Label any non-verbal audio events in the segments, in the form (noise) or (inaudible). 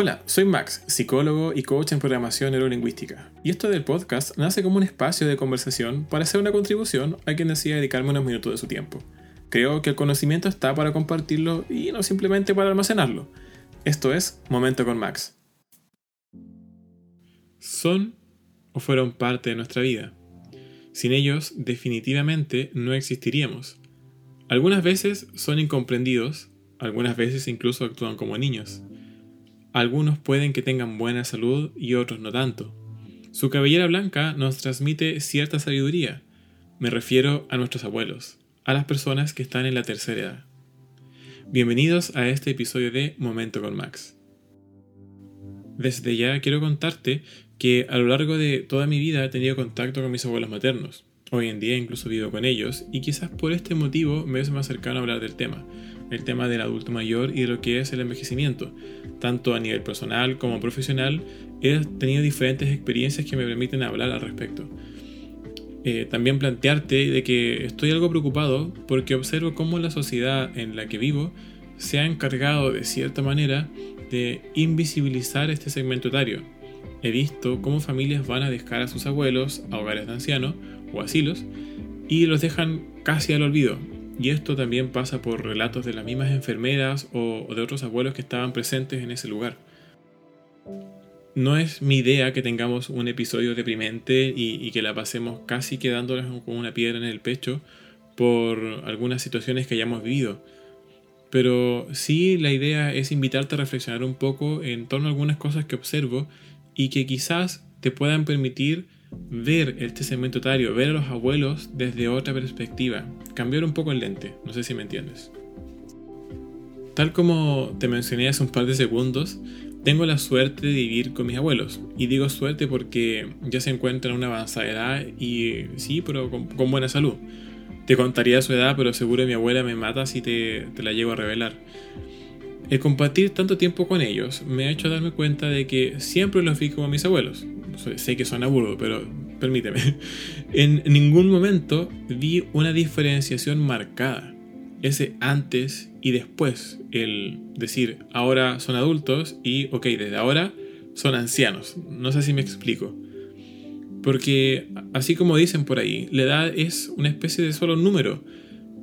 Hola, soy Max, psicólogo y coach en programación neurolingüística, y esto del podcast nace como un espacio de conversación para hacer una contribución a quien decida dedicarme unos minutos de su tiempo. Creo que el conocimiento está para compartirlo y no simplemente para almacenarlo. Esto es Momento con Max. Son o fueron parte de nuestra vida. Sin ellos, definitivamente no existiríamos. Algunas veces son incomprendidos, algunas veces incluso actúan como niños. Algunos pueden que tengan buena salud y otros no tanto. Su cabellera blanca nos transmite cierta sabiduría. Me refiero a nuestros abuelos, a las personas que están en la tercera edad. Bienvenidos a este episodio de Momento con Max. Desde ya quiero contarte que a lo largo de toda mi vida he tenido contacto con mis abuelos maternos. Hoy en día incluso vivo con ellos y quizás por este motivo me es más cercano a hablar del tema, el tema del adulto mayor y de lo que es el envejecimiento. Tanto a nivel personal como profesional he tenido diferentes experiencias que me permiten hablar al respecto. Eh, también plantearte de que estoy algo preocupado porque observo cómo la sociedad en la que vivo se ha encargado de cierta manera de invisibilizar este segmento etario. He visto cómo familias van a dejar a sus abuelos a hogares de ancianos o asilos y los dejan casi al olvido, y esto también pasa por relatos de las mismas enfermeras o, de otros abuelos que estaban presentes en ese lugar. No es mi idea que tengamos un episodio deprimente y, que la pasemos casi quedándonos con una piedra en el pecho por algunas situaciones que hayamos vivido. Pero sí la idea es invitarte a reflexionar un poco en torno a algunas cosas que observo y que quizás te puedan permitir ver este segmento etario, ver a los abuelos desde otra perspectiva, cambiar un poco el lente, no sé si me entiendes. Tal como te mencioné hace un par de segundos, tengo la suerte de vivir con mis abuelos. Y digo suerte porque ya se encuentran en una avanzada edad y sí, pero con, buena salud. Te contaría su edad, pero seguro mi abuela me mata si te, te la llego a revelar. El compartir tanto tiempo con ellos me ha hecho darme cuenta de que siempre los vi como mis abuelos. Sé que suena burdo, pero permíteme. (laughs) En ningún momento vi una diferenciación marcada. Ese antes y después. El decir, ahora son adultos y, ok, desde ahora son ancianos. No sé si me explico. Porque, así como dicen por ahí, la edad es una especie de solo número.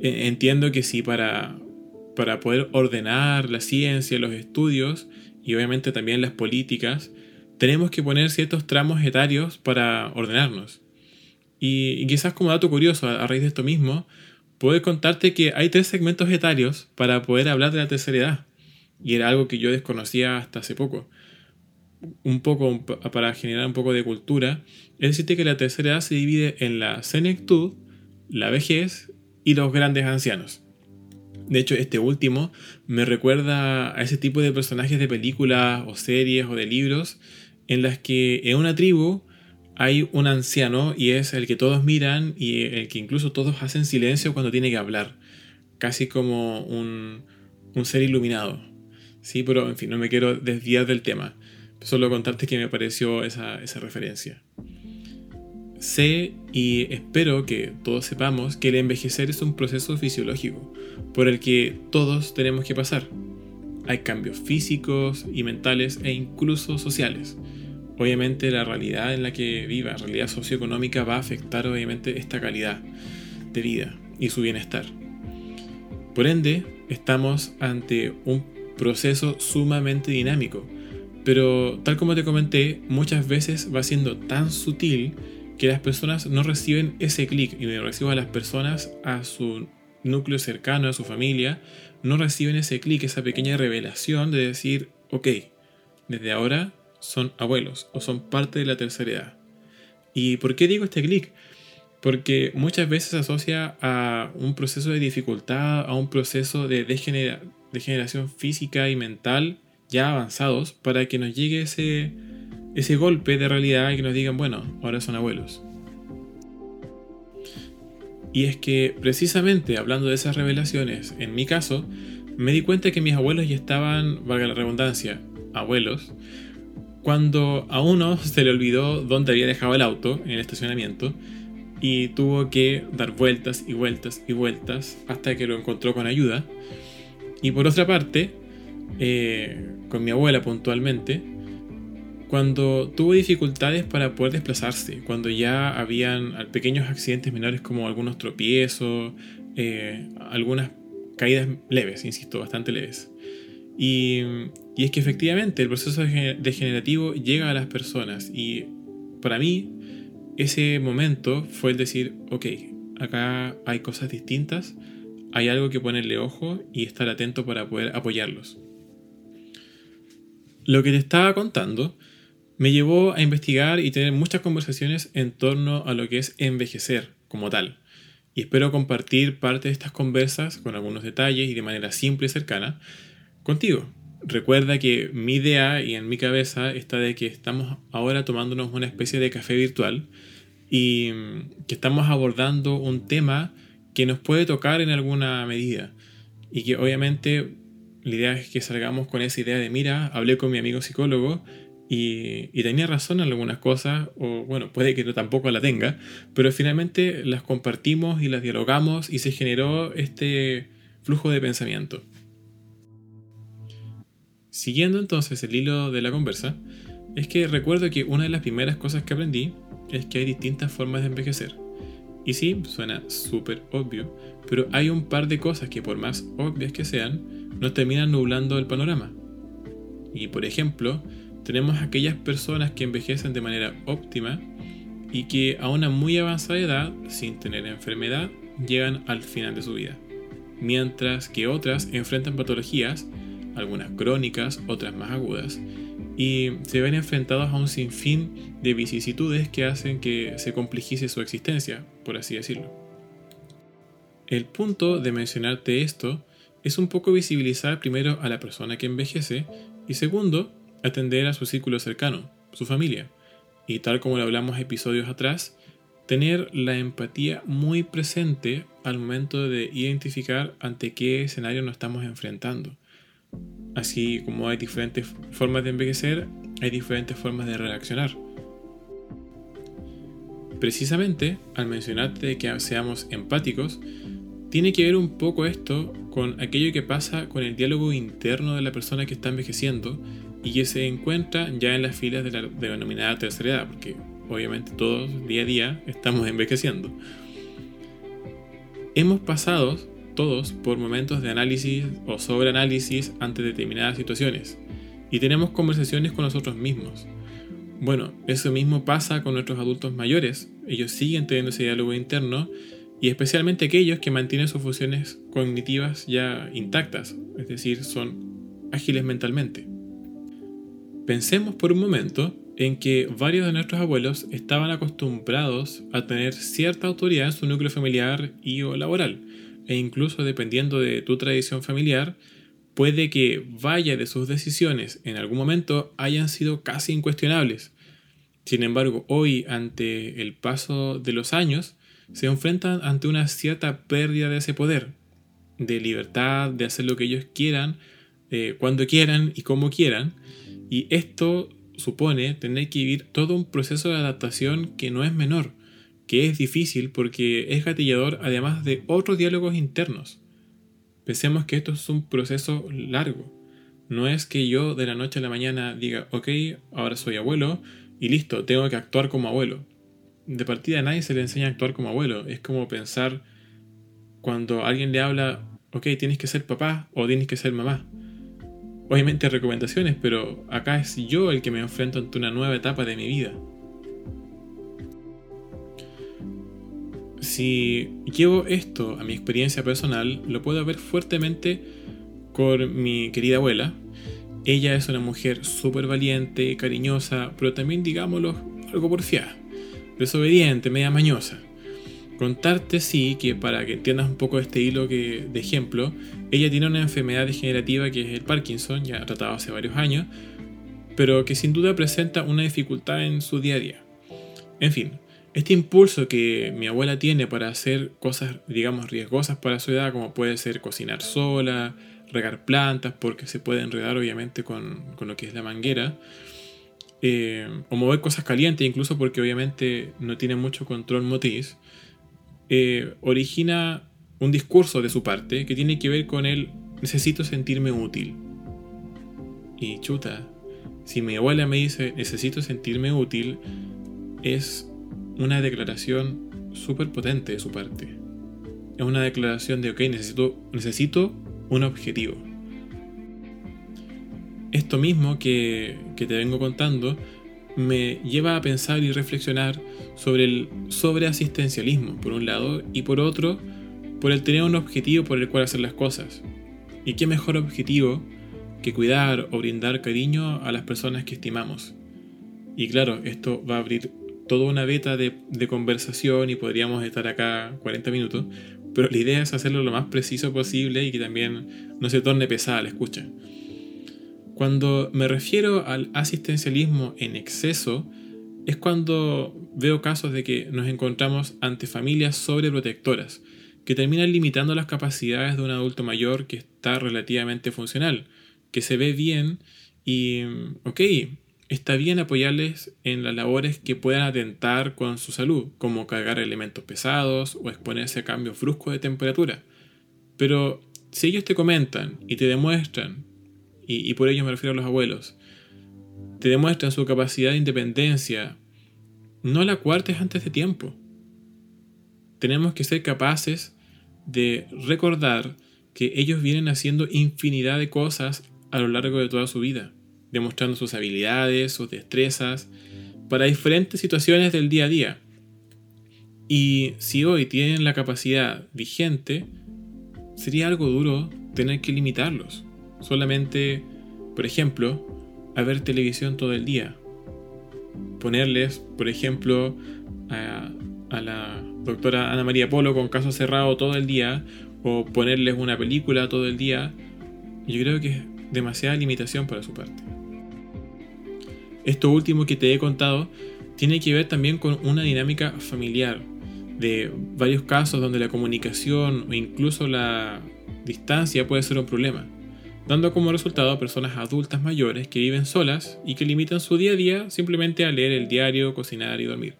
E, entiendo que sí, para para poder ordenar la ciencia, los estudios y obviamente también las políticas, tenemos que poner ciertos tramos etarios para ordenarnos. Y, quizás como dato curioso, a, raíz de esto mismo, puedo contarte que hay tres segmentos etarios para poder hablar de la tercera edad. Y era algo que yo desconocía hasta hace poco. Un poco para generar un poco de cultura, es decirte que la tercera edad se divide en la senectud, la vejez y los grandes ancianos. De hecho, este último me recuerda a ese tipo de personajes de películas o series o de libros en las que en una tribu hay un anciano y es el que todos miran y el que incluso todos hacen silencio cuando tiene que hablar, casi como un, ser iluminado. Sí, pero en fin, no me quiero desviar del tema, solo contarte que me pareció esa, esa referencia. Sé y espero que todos sepamos que el envejecer es un proceso fisiológico por el que todos tenemos que pasar. Hay cambios físicos y mentales e incluso sociales. Obviamente la realidad en la que viva, realidad socioeconómica va a afectar obviamente esta calidad de vida y su bienestar. Por ende, estamos ante un proceso sumamente dinámico, pero tal como te comenté, muchas veces va siendo tan sutil que las personas no reciben ese clic y me recibo a las personas a su núcleo cercano, a su familia, no reciben ese clic, esa pequeña revelación de decir, ok, desde ahora son abuelos o son parte de la tercera edad. ¿Y por qué digo este clic? Porque muchas veces se asocia a un proceso de dificultad, a un proceso de degeneración física y mental ya avanzados para que nos llegue ese, ese golpe de realidad y que nos digan, bueno, ahora son abuelos. Y es que precisamente hablando de esas revelaciones, en mi caso, me di cuenta que mis abuelos ya estaban, valga la redundancia, abuelos, cuando a uno (laughs) se le olvidó dónde había dejado el auto en el estacionamiento y tuvo que dar vueltas y vueltas y vueltas hasta que lo encontró con ayuda. Y por otra parte, eh, con mi abuela puntualmente, cuando tuvo dificultades para poder desplazarse, cuando ya habían pequeños accidentes menores como algunos tropiezos, eh, algunas caídas leves, insisto, bastante leves. Y, y, es que efectivamente el proceso degenerativo llega a las personas y para mí ese momento fue el decir, ok, acá hay cosas distintas, hay algo que ponerle ojo y estar atento para poder apoyarlos. Lo que te estaba contando me llevó a investigar y tener muchas conversaciones en torno a lo que es envejecer como tal. Y espero compartir parte de estas conversas con algunos detalles y de manera simple y cercana contigo. Recuerda que mi idea y en mi cabeza está de que estamos ahora tomándonos una especie de café virtual y que estamos abordando un tema que nos puede tocar en alguna medida y que obviamente la idea es que salgamos con esa idea de mira, hablé con mi amigo psicólogo y, tenía razón en algunas cosas, o bueno, puede que no tampoco la tenga, pero finalmente las compartimos y las dialogamos y se generó este flujo de pensamiento. Siguiendo entonces el hilo de la conversa, es que recuerdo que una de las primeras cosas que aprendí es que hay distintas formas de envejecer. Y sí, suena súper obvio, pero hay un par de cosas que por más obvias que sean, nos terminan nublando el panorama. Y por ejemplo, tenemos aquellas personas que envejecen de manera óptima y que a una muy avanzada edad, sin tener enfermedad, llegan al final de su vida. Mientras que otras enfrentan patologías, algunas crónicas, otras más agudas, y se ven enfrentados a un sinfín de vicisitudes que hacen que se complejice su existencia, por así decirlo. El punto de mencionarte esto es un poco visibilizar primero a la persona que envejece y segundo, atender a su círculo cercano, su familia. Y tal como lo hablamos episodios atrás, tener la empatía muy presente al momento de identificar ante qué escenario nos estamos enfrentando. Así como hay diferentes formas de envejecer, hay diferentes formas de reaccionar. Precisamente, al mencionarte que seamos empáticos, tiene que ver un poco esto con aquello que pasa con el diálogo interno de la persona que está envejeciendo y que se encuentra ya en las filas de la denominada tercera edad, porque obviamente todos día a día estamos envejeciendo. Hemos pasado todos por momentos de análisis o sobreanálisis ante determinadas situaciones y tenemos conversaciones con nosotros mismos. Bueno, eso mismo pasa con nuestros adultos mayores. Ellos siguen teniendo ese diálogo interno y especialmente aquellos que mantienen sus funciones cognitivas ya intactas, es decir, son ágiles mentalmente. Pensemos por un momento en que varios de nuestros abuelos estaban acostumbrados a tener cierta autoridad en su núcleo familiar y o laboral, e incluso dependiendo de tu tradición familiar, puede que vaya de sus decisiones en algún momento hayan sido casi incuestionables. Sin embargo, hoy, ante el paso de los años, se enfrentan ante una cierta pérdida de ese poder, de libertad, de hacer lo que ellos quieran, eh, cuando quieran y como quieran, y esto supone tener que vivir todo un proceso de adaptación que no es menor, que es difícil porque es gatillador además de otros diálogos internos. Pensemos que esto es un proceso largo. No es que yo de la noche a la mañana diga, ok, ahora soy abuelo y listo, tengo que actuar como abuelo. De partida a nadie se le enseña a actuar como abuelo. Es como pensar cuando alguien le habla, ok, tienes que ser papá o tienes que ser mamá obviamente recomendaciones, pero acá es yo el que me enfrento ante una nueva etapa de mi vida. Si llevo esto a mi experiencia personal, lo puedo ver fuertemente con mi querida abuela. Ella es una mujer súper valiente, cariñosa, pero también, digámoslo, algo porfiada, desobediente, media mañosa. Contarte sí que para que entiendas un poco este hilo que, de ejemplo, ella tiene una enfermedad degenerativa que es el Parkinson, ya tratado hace varios años, pero que sin duda presenta una dificultad en su día a día. En fin, este impulso que mi abuela tiene para hacer cosas, digamos, riesgosas para su edad, como puede ser cocinar sola, regar plantas, porque se puede enredar obviamente con, lo que es la manguera, eh, o mover cosas calientes, incluso porque obviamente no tiene mucho control motriz, eh, origina un discurso de su parte que tiene que ver con el necesito sentirme útil. Y chuta, si mi abuela me dice necesito sentirme útil, es una declaración súper potente de su parte. Es una declaración de, ok, necesito, necesito un objetivo. Esto mismo que, que te vengo contando me lleva a pensar y reflexionar sobre el sobreasistencialismo, por un lado, y por otro, por el tener un objetivo por el cual hacer las cosas. ¿Y qué mejor objetivo que cuidar o brindar cariño a las personas que estimamos? Y claro, esto va a abrir toda una beta de, de, conversación y podríamos estar acá 40 minutos, pero la idea es hacerlo lo más preciso posible y que también no se torne pesada la escucha. Cuando me refiero al asistencialismo en exceso, es cuando veo casos de que nos encontramos ante familias sobreprotectoras, que terminan limitando las capacidades de un adulto mayor que está relativamente funcional, que se ve bien y, ok, está bien apoyarles en las labores que puedan atentar con su salud, como cargar elementos pesados o exponerse a cambios bruscos de temperatura. Pero si ellos te comentan y te demuestran y, por ello me refiero a los abueos, te demuestran su capacidad de independencia, no la cuartes antes de tiempo. Tenemos que ser capaces de recordar que ellos vienen haciendo infinidad de cosas a lo largo de toda su vida, demostrando sus habilidades, sus destrezas, para diferentes situaciones del día a día. Y si hoy tienen la capacidad vigente, sería algo duro tener que limitarlos solamente, por ejemplo, a ver televisión todo el día. Ponerles, por ejemplo, a, la doctora Ana María Polo con caso cerrado todo el día, o ponerles una película todo el día, yo creo que es demasiada limitación para su parte. Esto último que te he contado tiene que ver también con una dinámica familiar, de varios casos donde la comunicación o incluso la distancia puede ser un problema dando como resultado a personas adultas mayores que viven solas y que limitan su día a día simplemente a leer el diario, cocinar y dormir.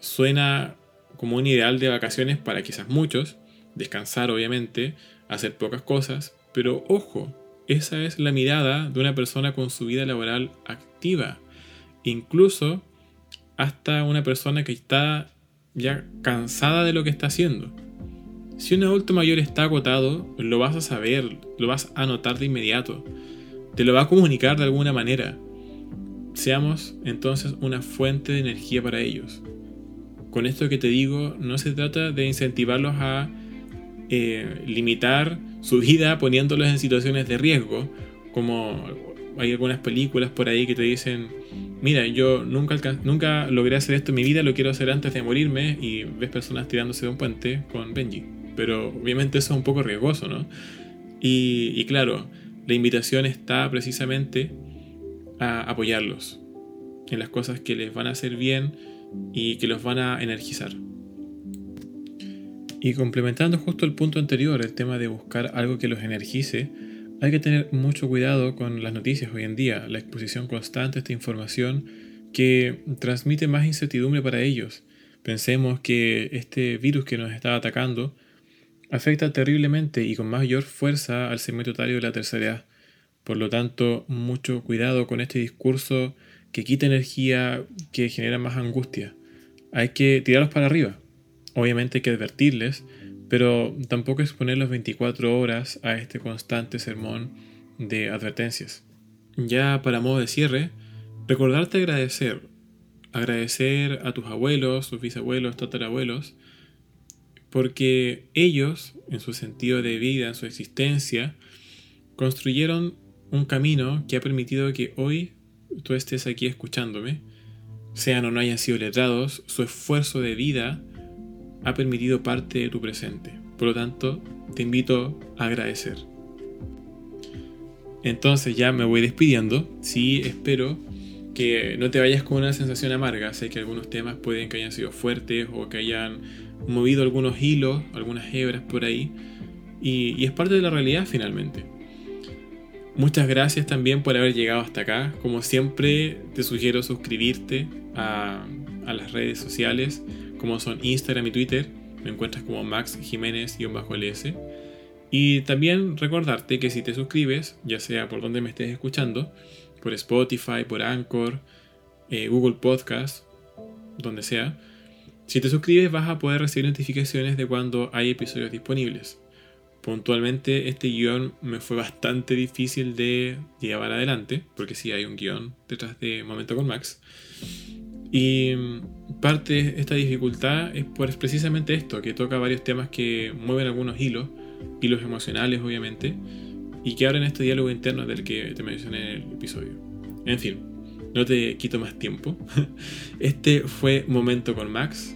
Suena como un ideal de vacaciones para quizás muchos, descansar obviamente, hacer pocas cosas, pero ojo, esa es la mirada de una persona con su vida laboral activa, incluso hasta una persona que está ya cansada de lo que está haciendo. Si un adulto mayor está agotado, lo vas a saber, lo vas a notar de inmediato, te lo va a comunicar de alguna manera. Seamos entonces una fuente de energía para ellos. Con esto que te digo, no se trata de incentivarlos a eh, limitar su vida poniéndolos en situaciones de riesgo, como hay algunas películas por ahí que te dicen, mira, yo nunca, nunca logré hacer esto en mi vida, lo quiero hacer antes de morirme, y ves personas tirándose de un puente con Benji pero obviamente eso es un poco riesgoso, ¿no? Y, claro, la invitación está precisamente a apoyarlos en las cosas que les van a hacer bien y que los van a energizar. Y complementando justo el punto anterior, el tema de buscar algo que los energice, hay que tener mucho cuidado con las noticias hoy en día, la exposición constante a esta información que transmite más incertidumbre para ellos. Pensemos que este virus que nos está atacando afecta terriblemente y con mayor fuerza al segmento etario de la tercera edad. Por lo tanto, mucho cuidado con este discurso que quita energía, que genera más angustia. Hay que tirarlos para arriba. Obviamente hay que advertirles, pero tampoco exponerlos 24 horas a este constante sermón de advertencias. Ya para modo de cierre, recordarte agradecer. Agradecer a tus abuelos, tus bisabuelos, tatarabuelos, porque ellos, en su sentido de vida, en su existencia, construyeron un camino que ha permitido que hoy tú estés aquí escuchándome, sean o no hayan sido letrados, su esfuerzo de vida ha permitido parte de tu presente. Por lo tanto, te invito a agradecer. Entonces ya me voy despidiendo. Sí, espero que no te vayas con una sensación amarga. Sé que algunos temas pueden que hayan sido fuertes o que hayan movido algunos hilos, algunas hebras por ahí, y, es parte de la realidad finalmente. Muchas gracias también por haber llegado hasta acá. Como siempre, te sugiero suscribirte a, las redes sociales, como son Instagram y Twitter. Me encuentras como Max Jiménez-LS. Y también recordarte que si te suscribes, ya sea por donde me estés escuchando, por Spotify, por Anchor, eh, Google Podcast, donde sea, si te suscribes vas a poder recibir notificaciones de cuando hay episodios disponibles. Puntualmente este guion me fue bastante difícil de llevar adelante, porque sí hay un guion detrás de Momento con Max. Y parte de esta dificultad es por precisamente esto, que toca varios temas que mueven algunos hilos, hilos emocionales obviamente, y que abren este diálogo interno del que te mencioné en el episodio. En fin, no te quito más tiempo. (laughs) Este fue Momento con Max.